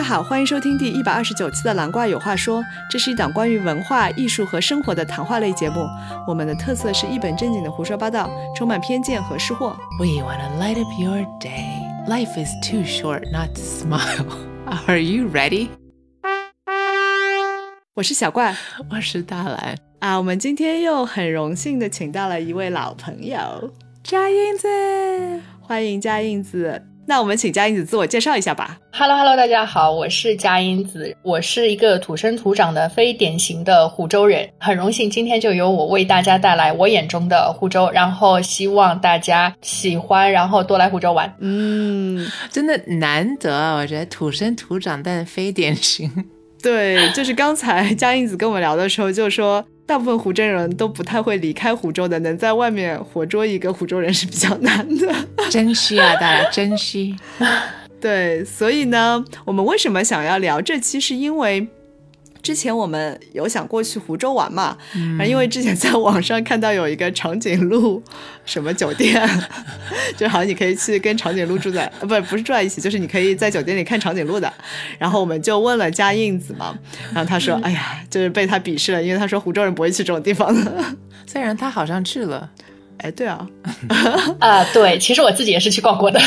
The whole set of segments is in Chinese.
家好，欢迎收听第一百二十九期的《蓝瓜有话说》，这是一档关于文化艺术和生活的谈话类节目。我们的特色是一本正经的胡说八道，充满偏见和失货。We wanna light up your day. Life is too short not to smile. Are you ready? 我是小怪我是大蓝，啊，我们今天又很荣幸的请到了一位老朋友，佳英子。欢迎佳印子。那我们请佳音子自我介绍一下吧。Hello Hello，大家好，我是佳音子，我是一个土生土长的非典型的湖州人，很荣幸今天就由我为大家带来我眼中的湖州，然后希望大家喜欢，然后多来湖州玩。嗯，真的难得啊，我觉得土生土长但非典型。对，就是刚才佳音子跟我们聊的时候就说，大部分湖州人都不太会离开湖州的，能在外面活捉一个湖州人是比较难的。珍惜啊，大家珍惜。对，所以呢，我们为什么想要聊这期，是因为之前我们有想过去湖州玩嘛，然后因为之前在网上看到有一个长颈鹿什么酒店，就好像你可以去跟长颈鹿住在，呃 不不是住在一起，就是你可以在酒店里看长颈鹿的。然后我们就问了佳印子嘛，然后他说，哎呀，就是被他鄙视了，因为他说湖州人不会去这种地方的。虽然他好像去了，哎，对啊，啊、对，其实我自己也是去逛过的。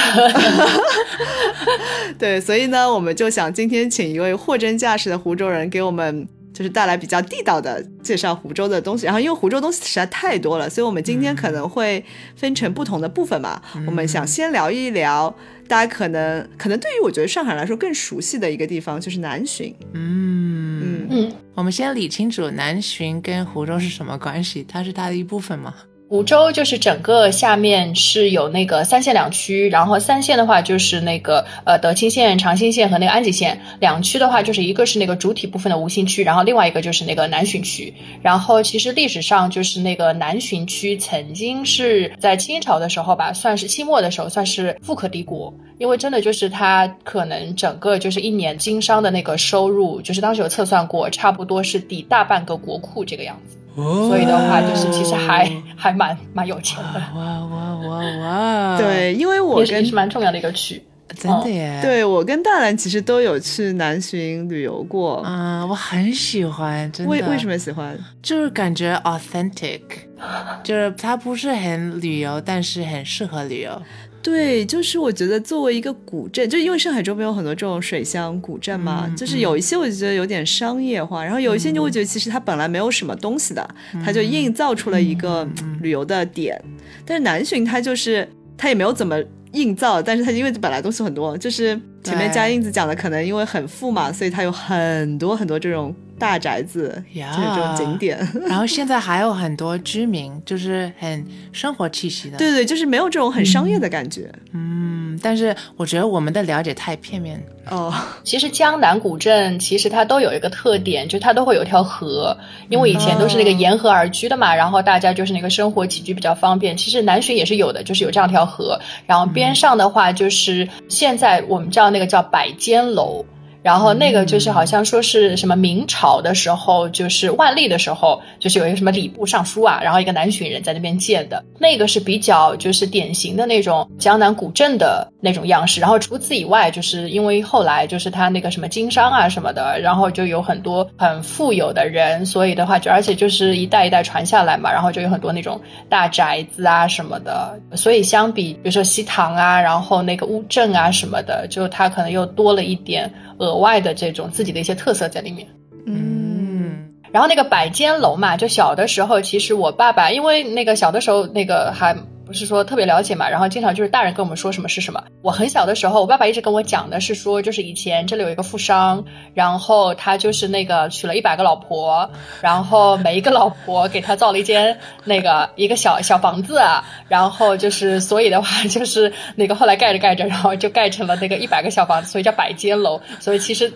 对，所以呢，我们就想今天请一位货真价实的湖州人给我们。就是带来比较地道的介绍湖州的东西，然后因为湖州东西实在太多了，所以我们今天可能会分成不同的部分嘛。我们想先聊一聊大家可能可能对于我觉得上海来说更熟悉的一个地方，就是南浔。嗯，嗯，嗯，我们先理清楚南浔跟湖州是什么关系，它是它的一部分吗？湖州就是整个下面是有那个三县两区，然后三县的话就是那个呃德清县、长兴县和那个安吉县，两区的话就是一个是那个主体部分的吴兴区，然后另外一个就是那个南浔区。然后其实历史上就是那个南浔区曾经是在清朝的时候吧，算是清末的时候算是富可敌国，因为真的就是它可能整个就是一年经商的那个收入，就是当时有测算过，差不多是抵大半个国库这个样子。所以的话，就是其实还还蛮蛮有钱的，哇哇哇哇！，对，因为我也是也跟是蛮重要的一个区。真的耶。，对我跟大兰其实都有去南浔旅游过。嗯，我很喜欢，真的。为为什么喜欢？就是感觉 authentic，就是它不是很旅游，但是很适合旅游。对，就是我觉得作为一个古镇，就因为上海周边有很多这种水乡古镇嘛，嗯就是有一些我就觉得有点商业化，然后有一些你会觉得其实它本来没有什么东西的，它就硬造出了一个旅游的点。但是南浔它就是它也没有怎么硬造，但是它因为本来东西很多，就是前面对。佳印子讲的，可能因为很富嘛，所以它有很多很多这种大宅子，呀就是这种景点。然后现在还有很多居民，就是很生活气息的。对对，就是没有这种很商业的感觉。嗯，但是我觉得我们的了解太片面。哦，其实江南古镇其实它都有一个特点，就是它都会有一条河，因为以前都是那个沿河而居的嘛，然后大家就是那个生活起居比较方便。其实南浔也是有的，就是有这样一条河，然后边上的话就是现在我们叫那个叫百间楼。然后那个就是好像说是什么明朝的时候，就是万历的时候，就是有一个什么礼部尚书啊，然后一个南浔人在那边建的，那个是比较就是典型的那种江南古镇的那种样式。然后除此以外，就是因为后来就是他那个什么经商啊什么的，然后就有很多很富有的人，所以的话就而且就是一代一代传下来嘛，然后就有很多那种大宅子啊什么的。所以相比比如说西塘啊，然后那个乌镇啊什么的，就它可能又多了一点。额外的这种自己的一些特色在里面。嗯，然后那个百间楼嘛，就小的时候，其实我爸爸因为那个小的时候那个还是说特别了解嘛，然后经常就是大人跟我们说什么是什么。我很小的时候，我爸爸一直跟我讲的是说，就是以前这里有一个富商，然后他就是那个娶了一百个老婆，然后每一个老婆给他造了一间那个一个小小房子，然后就是所以的话就是那个后来盖着盖着，然后就盖成了那个一百个小房子，所以叫百间楼。所以其实。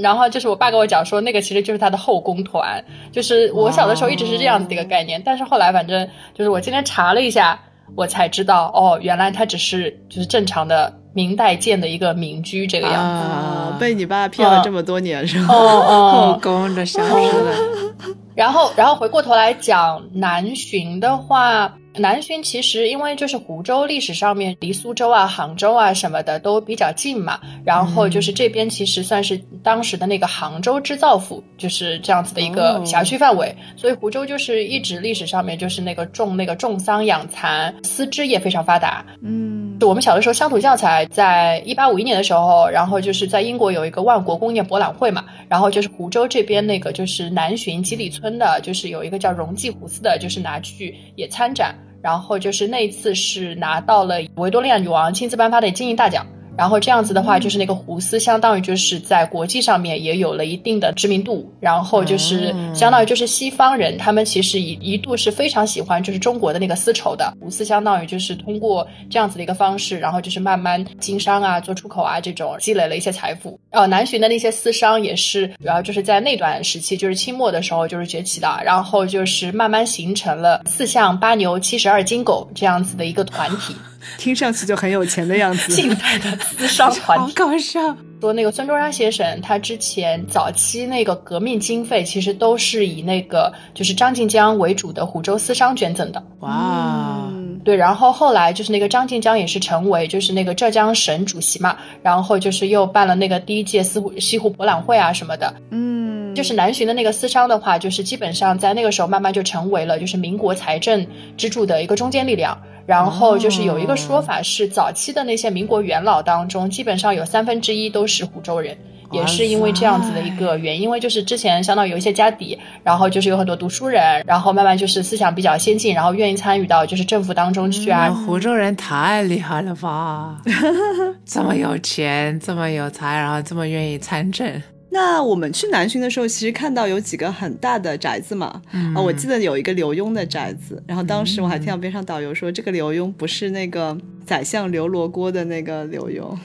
然后就是我爸跟我讲说，那个其实就是他的后宫团，就是我小的时候一直是这样子的一个概念，但是后来反正就是我今天查了一下，我才知道哦，原来它只是就是正常的明代建的一个民居这个样子。啊，被你爸骗了这么多年是吧？哦后哦，宫的消失了。然后然后回过头来讲南巡的话，南浔其实因为就是湖州历史上面离苏州啊、杭州啊什么的都比较近嘛，然后就是这边其实算是当时的那个杭州织造府，就是这样子的一个辖区范围，所以湖州就是一直历史上面就是那个种那个种桑养蚕，丝织业非常发达。嗯，我们小的时候乡土教材，在一八五一年的时候，然后就是在英国有一个万国工业博览会嘛，然后就是湖州这边那个就是南浔几里村的，就是有一个叫荣记湖丝的，就是拿去也参展。然后就是那一次是拿到了维多利亚女王亲自颁发的金银大奖。然后这样子的话，就是那个胡斯相当于就是在国际上面也有了一定的知名度。然后就是相当于就是西方人，他们其实一一度是非常喜欢就是中国的那个丝绸的。胡斯相当于就是通过这样子的一个方式，然后就是慢慢经商啊，做出口啊这种积累了一些财富。哦，南浔的那些丝商也是主要就是在那段时期，就是清末的时候就是崛起的，然后就是慢慢形成了四象八牛七十二金狗这样子的一个团体。听上去就很有钱的样子。近代的私商 团好搞笑。说那个孙中山先生，他之前早期那个革命经费，其实都是以那个就是张静江为主的湖州私商捐赠的。哇，对，然后后来就是那个张静江也是成为就是那个浙江省主席嘛，然后就是又办了那个第一届西湖西湖博览会啊什么的。嗯，就是南浔的那个私商的话，就是基本上在那个时候慢慢就成为了就是民国财政支柱的一个中坚力量。然后就是有一个说法是，早期的那些民国元老当中，基本上有三分之一都是湖州人，也是因为这样子的一个原因，因为就是之前相当于有一些家底，然后就是有很多读书人，然后慢慢就是思想比较先进，然后愿意参与到就是政府当中去啊。湖州人太厉害了吧，这么有钱，这么有才，然后这么愿意参政。那我们去南浔的时候，其实看到有几个很大的宅子嘛。啊，我记得有一个刘墉的宅子，然后当时我还听到边上导游说，这个刘墉不是那个宰相刘罗锅的那个刘墉。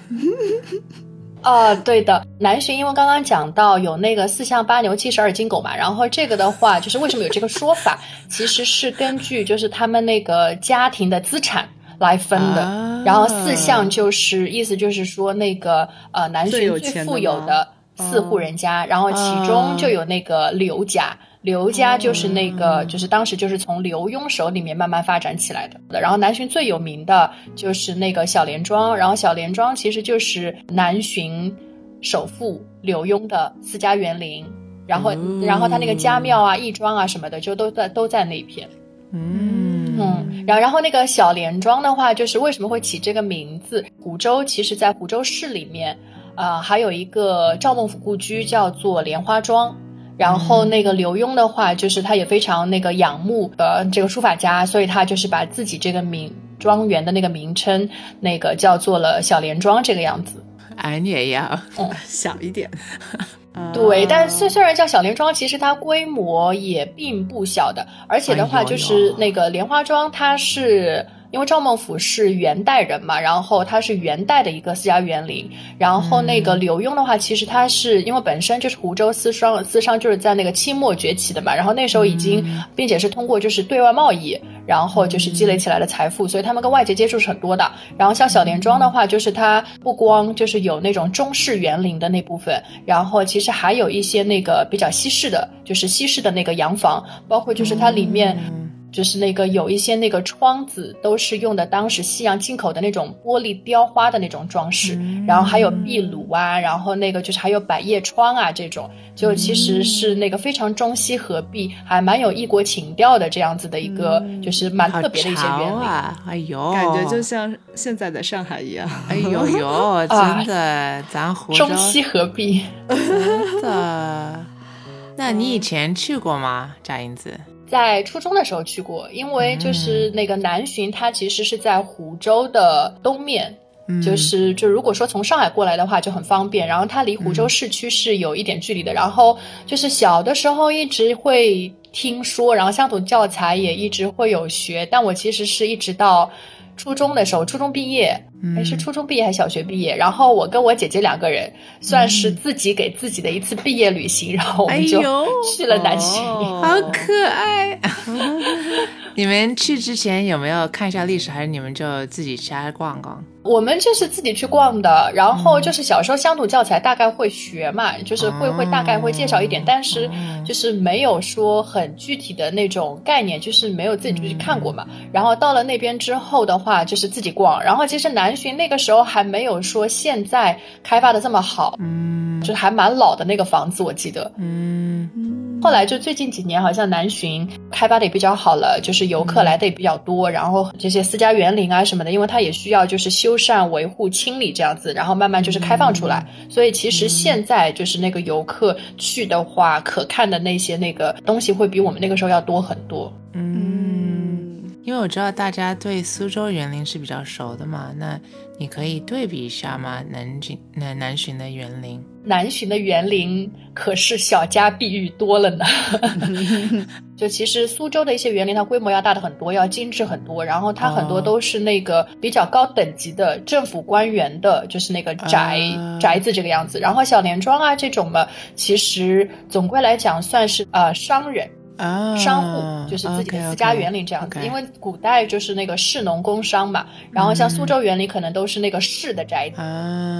啊，对的，南浔因为刚刚讲到有那个四象八牛七十二金狗嘛，然后这个的话，就是为什么有这个说法，其实是根据就是他们那个家庭的资产来分的。然后四象就是意思就是说那个呃南浔最富有的。四户人家，然后其中就有那个刘家，刘家就是那个，就是当时就是从刘墉手里面慢慢发展起来的。然后南浔最有名的就是那个小莲庄，然后小莲庄其实就是南浔首富刘墉的私家园林，然后然后他那个家庙啊、义庄啊什么的，就都在都在那片。嗯嗯，然后然后那个小莲庄的话，就是为什么会起这个名字？湖州其实在湖州市里面。啊，还有一个赵孟俯故居叫做莲花庄，然后那个刘墉的话，就是他也非常那个仰慕呃这个书法家，所以他就是把自己这个名庄园的那个名称那个叫做了小莲庄这个样子。俺也要，嗯，小一点。对，但虽虽然叫小莲庄，其实它规模也并不小的，而且的话就是那个莲花庄，它是。因为赵孟俯是元代人嘛，然后他是元代的一个私家园林。然后那个刘墉的话，其实他是因为本身就是湖州私商，私商就是在那个清末崛起的嘛。然后那时候已经，并且是通过就是对外贸易，然后就是积累起来的财富，所以他们跟外界接触是很多的。然后像小莲庄的话，就是它不光就是有那种中式园林的那部分，然后其实还有一些那个比较西式的，就是西式的那个洋房，包括就是它里面。就是那个有一些那个窗子都是用的当时西洋进口的那种玻璃雕花的那种装饰，然后还有壁炉啊，然后那个就是还有百叶窗啊这种，就其实是那个非常中西合璧，还蛮有异国情调的这样子的一个，就是蛮特别的一些园林。哎呦，感觉就像现在的上海一样。哎呦呦，真的，咱湖中西合璧，真的。那你以前去过吗，贾英子？在初中的时候去过，因为就是那个南浔，它其实是在湖州的东面，就是就如果说从上海过来的话就很方便，然后它离湖州市区是有一点距离的。然后就是小的时候一直会听说，然后乡土教材也一直会有学，但我其实是一直到。初中的时候，初中毕业还是初中毕业还是小学毕业？然后我跟我姐姐两个人，算是自己给自己的一次毕业旅行，然后我们就去了南浔，好可爱。你们去之前有没有看一下历史，还是你们就自己瞎逛逛？我们就是自己去逛的，然后就是小时候乡土教材大概会学嘛，就是会会大概会介绍一点，但是就是没有说很具体的那种概念，就是没有自己去看过嘛。然后到了那边之后的话，就是自己逛。然后其实南浔那个时候还没有说现在开发的这么好，嗯，就是还蛮老的那个房子，我记得，嗯。后来就最近几年，好像南浔开发的也比较好了，就是游客来的也比较多，然后这些私家园林啊什么的，因为它也需要就是修缮、维护、清理这样子，然后慢慢就是开放出来。所以其实现在就是那个游客去的话，可看的那些那个东西会比我们那个时候要多很多。嗯，因为我知道大家对苏州园林是比较熟的嘛，那你可以对比一下吗？南京南南浔的园林。南浔的园林可是小家碧玉多了呢，就其实苏州的一些园林，它规模要大的很多，要精致很多，然后它很多都是那个比较高等级的政府官员的，就是那个宅宅子这个样子。然后小莲庄啊这种嘛，其实总归来讲算是呃商人。啊，商户就是自己的私家园林这样子，因为古代就是那个士农工商嘛，然后像苏州园林可能都是那个士的宅子，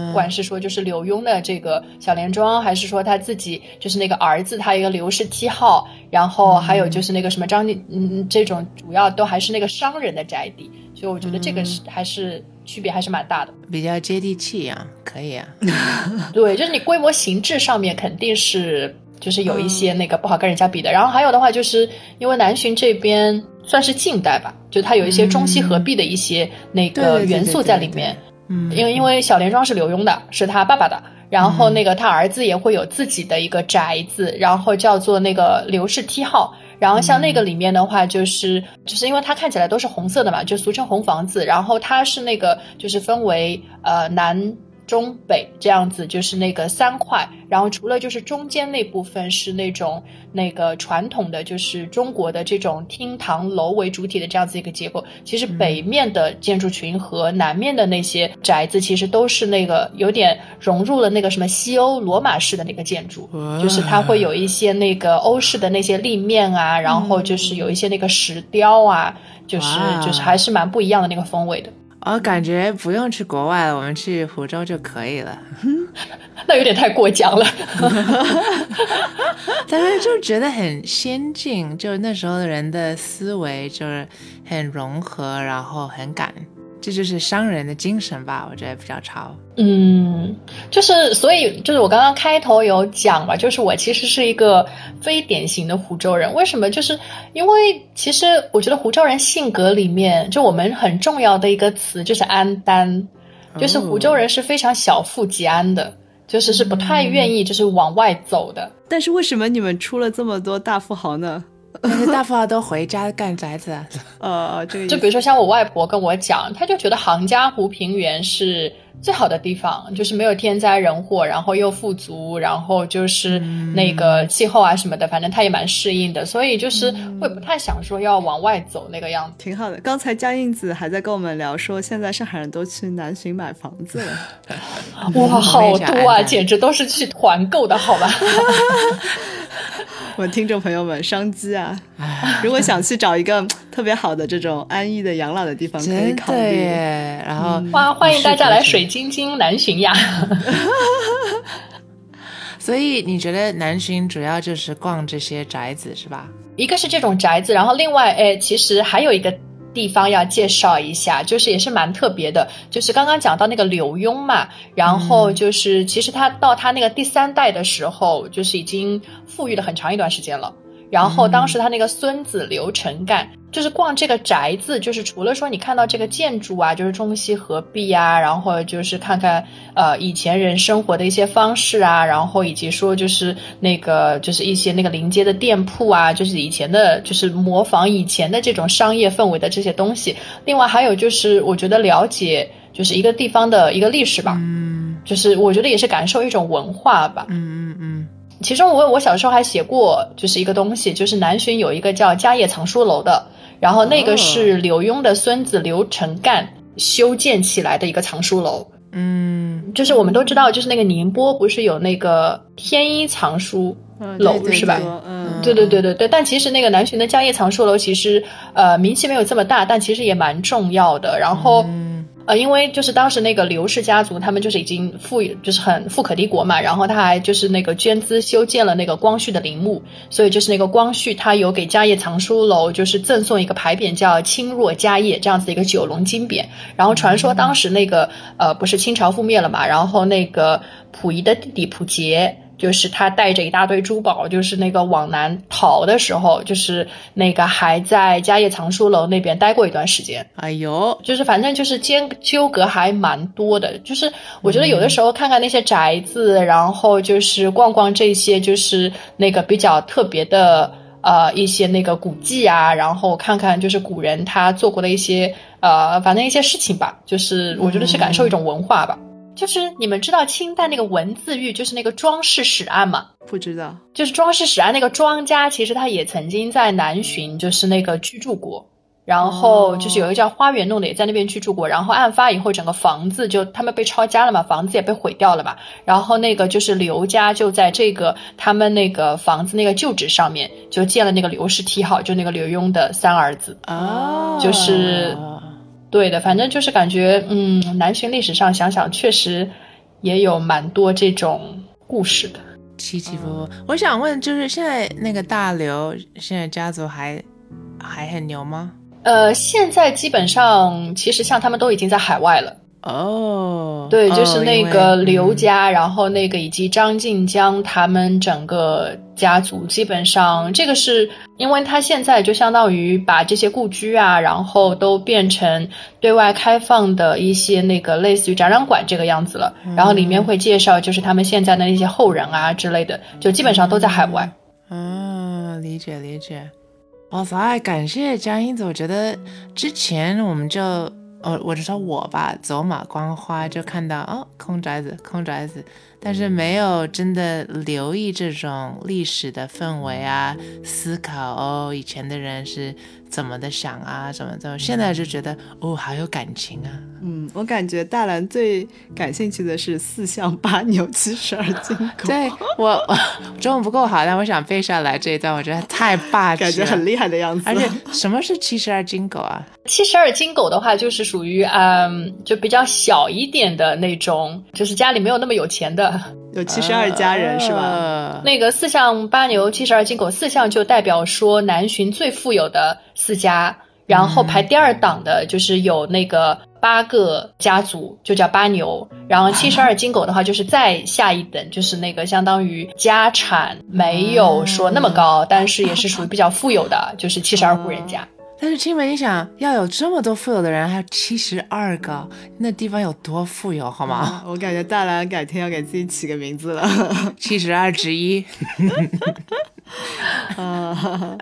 不管是说就是柳庸的这个小莲庄，还是说他自己就是那个儿子他一个刘氏七号，然后还有就是那个什么张嗯这种主要都还是那个商人的宅邸，所以我觉得这个是还是区别还是蛮大的，比较接地气啊，可以啊，对，就是你规模形制上面肯定是。就是有一些那个不好跟人家比的，然后还有的话，就是因为南浔这边算是近代吧，就它有一些中西合璧的一些那个元素在里面。嗯，因为因为小莲庄是刘墉的，是他爸爸的，然后那个他儿子也会有自己的一个宅子，然后叫做那个刘氏梯号。然后像那个里面的话，就是就是因为它看起来都是红色的嘛，就俗称红房子。然后它是那个就是分为呃南。中北这样子就是那个三块，然后除了就是中间那部分是那种那个传统的就是中国的这种厅堂楼为主体的这样子一个结构，其实北面的建筑群和南面的那些宅子其实都是那个有点融入了那个什么西欧罗马式的那个建筑，就是它会有一些那个欧式的那些立面啊，然后就是有一些那个石雕啊，就是就是还是蛮不一样的那个风味的。我感觉不用去国外了，我们去湖州就可以了。那有点太过奖了，但是就觉得很先进，就那时候的人的思维就是很融合，然后很赶。这就是商人的精神吧，我觉得比较潮。嗯，就是所以就是我刚刚开头有讲嘛，就是我其实是一个非典型的湖州人。为什么？就是因为其实我觉得湖州人性格里面，就我们很重要的一个词就是安耽，就是湖州人是非常小富即安的，就是是不太愿意就是往外走的。但是为什么你们出了这么多大富豪呢？大富豪都回家干宅子，呃，这个就比如说像我外婆跟我讲，她就觉得杭嘉湖平原是最好的地方，就是没有天灾人祸，然后又富足，然后就是那个气候啊什么的，反正她也蛮适应的，所以就是会不太想说要往外走那个样子。挺好的。刚才江印子还在跟我们聊说，现在上海人都去南浔买房子了，哇，好多啊，简直都是去团购的好吧。我听众朋友们，商机啊！如果想去找一个特别好的这种安逸的养老的地方，可以考虑。然后欢欢迎大家来水晶晶南浔呀！所以你觉得南浔主要就是逛这些宅子是吧？一个是这种宅子，然后另外，哎，其实还有一个。地方要介绍一下，就是也是蛮特别的，就是刚刚讲到那个刘墉嘛，然后就是其实他到他那个第三代的时候，就是已经富裕了很长一段时间了。然后当时他那个孙子刘成干，就是逛这个宅子，就是除了说你看到这个建筑啊，就是中西合璧啊，然后就是看看呃以前人生活的一些方式啊，然后以及说就是那个就是一些那个临街的店铺啊，就是以前的，就是模仿以前的这种商业氛围的这些东西。另外还有就是我觉得了解就是一个地方的一个历史吧，嗯，就是我觉得也是感受一种文化吧，嗯嗯嗯。其中我我小时候还写过，就是一个东西，就是南浔有一个叫家业藏书楼的，然后那个是刘墉的孙子刘成干修建起来的一个藏书楼。嗯，就是我们都知道，就是那个宁波不是有那个天一藏书楼是吧？嗯，对对对对对。但其实那个南浔的家业藏书楼，其实呃名气没有这么大，但其实也蛮重要的。然后。呃，因为就是当时那个刘氏家族，他们就是已经富，就是很富可敌国嘛。然后他还就是那个捐资修建了那个光绪的陵墓，所以就是那个光绪他有给家业藏书楼就是赠送一个牌匾，叫“清若家业”这样子的一个九龙金匾。然后传说当时那个呃不是清朝覆灭了嘛，然后那个溥仪的弟弟溥杰。就是他带着一大堆珠宝，就是那个往南逃的时候，就是那个还在家业藏书楼那边待过一段时间。哎呦，就是反正就是间纠葛还蛮多的。就是我觉得有的时候看看那些宅子，然后就是逛逛这些，就是那个比较特别的呃一些那个古迹啊，然后看看就是古人他做过的一些呃反正一些事情吧。就是我觉得是感受一种文化吧。就是你们知道清代那个文字狱，就是那个庄氏史案吗？不知道。就是庄氏史案那个庄家，其实他也曾经在南巡，就是那个居住过。然后就是有一个叫花园弄的，也在那边居住过。然后案发以后，整个房子就他们被抄家了嘛，房子也被毁掉了嘛。然后那个就是刘家就在这个他们那个房子那个旧址上面，就建了那个刘氏梯号，就那个刘墉的三儿子啊，就是。对的，反正就是感觉，嗯，南浔历史上想想，确实也有蛮多这种故事的，起起伏伏。我想问，就是现在那个大刘，现在家族还还很牛吗？呃，现在基本上，其实像他们都已经在海外了。哦，对，就是那个刘家，然后那个以及张静江他们整个家族，基本上这个是因为他现在就相当于把这些故居啊，然后都变成对外开放的一些那个类似于展览馆这个样子了，然后里面会介绍就是他们现在的那些后人啊之类的，就基本上都在海外。嗯，理解理解。哇塞，感谢江英子，我觉得之前我们就。哦，我就说我吧，走马观花就看到哦，空宅子，空宅子，但是没有真的留意这种历史的氛围啊，思考哦，以前的人是。怎么的想啊？怎么怎么？现在就觉得哦，好有感情啊。嗯，我感觉大兰最感兴趣的是四象八牛七十二金狗。对我中文不够好，但我想背下来这一段，我觉得太霸气，感觉很厉害的样子。而且什么是七十二金狗啊？七十二金狗的话，就是属于嗯，就比较小一点的那种，就是家里没有那么有钱的。有七十二家人是吧？那个四象八牛七十二金狗，四象就代表说南浔最富有的四家，然后排第二档的就是有那个八个家族，就叫八牛。然后七十二金狗的话，就是再下一等，就是那个相当于家产没有说那么高，但是也是属于比较富有的，就是七十二户人家。但是青梅，你想要有这么多富有的人，还有七十二个，那地方有多富有，好吗？我感觉大兰改天要给自己起个名字了，七十二之一。啊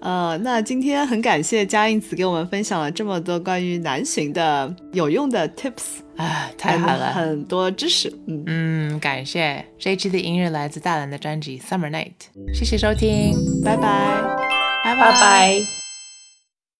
啊！那今天很感谢嘉应子给我们分享了这么多关于南巡的有用的 tips，啊，太好了，很多知识。嗯嗯，感谢这一期的音乐来自大蓝的专辑《Summer Night》，谢谢收听，拜拜，拜拜拜。